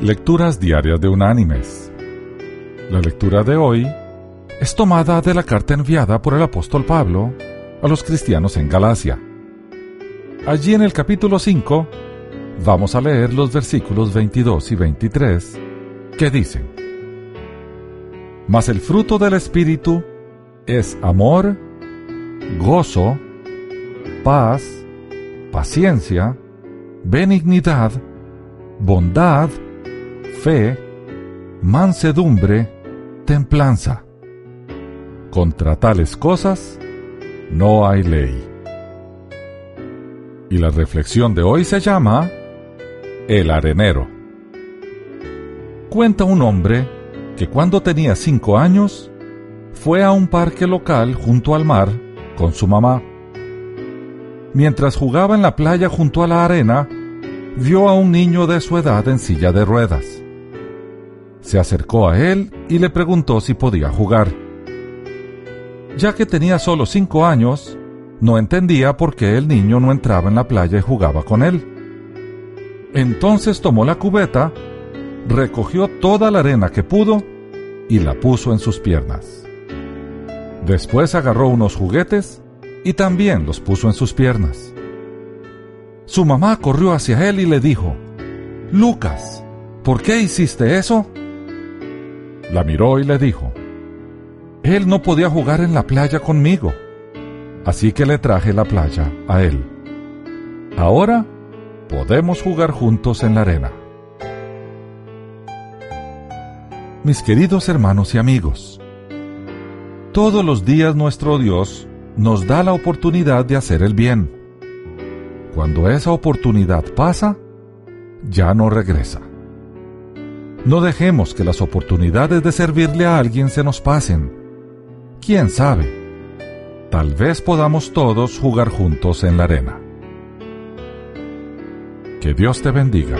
Lecturas Diarias de Unánimes. La lectura de hoy es tomada de la carta enviada por el apóstol Pablo a los cristianos en Galacia. Allí en el capítulo 5 vamos a leer los versículos 22 y 23 que dicen, Mas el fruto del Espíritu es amor, gozo, paz, paciencia, benignidad, bondad, fe, mansedumbre, templanza. Contra tales cosas no hay ley. Y la reflexión de hoy se llama El arenero. Cuenta un hombre que cuando tenía cinco años fue a un parque local junto al mar con su mamá. Mientras jugaba en la playa junto a la arena, vio a un niño de su edad en silla de ruedas. Se acercó a él y le preguntó si podía jugar. Ya que tenía solo cinco años, no entendía por qué el niño no entraba en la playa y jugaba con él. Entonces tomó la cubeta, recogió toda la arena que pudo y la puso en sus piernas. Después agarró unos juguetes y también los puso en sus piernas. Su mamá corrió hacia él y le dijo, Lucas, ¿por qué hiciste eso? La miró y le dijo, Él no podía jugar en la playa conmigo, así que le traje la playa a él. Ahora podemos jugar juntos en la arena. Mis queridos hermanos y amigos, todos los días nuestro Dios nos da la oportunidad de hacer el bien. Cuando esa oportunidad pasa, ya no regresa. No dejemos que las oportunidades de servirle a alguien se nos pasen. ¿Quién sabe? Tal vez podamos todos jugar juntos en la arena. Que Dios te bendiga.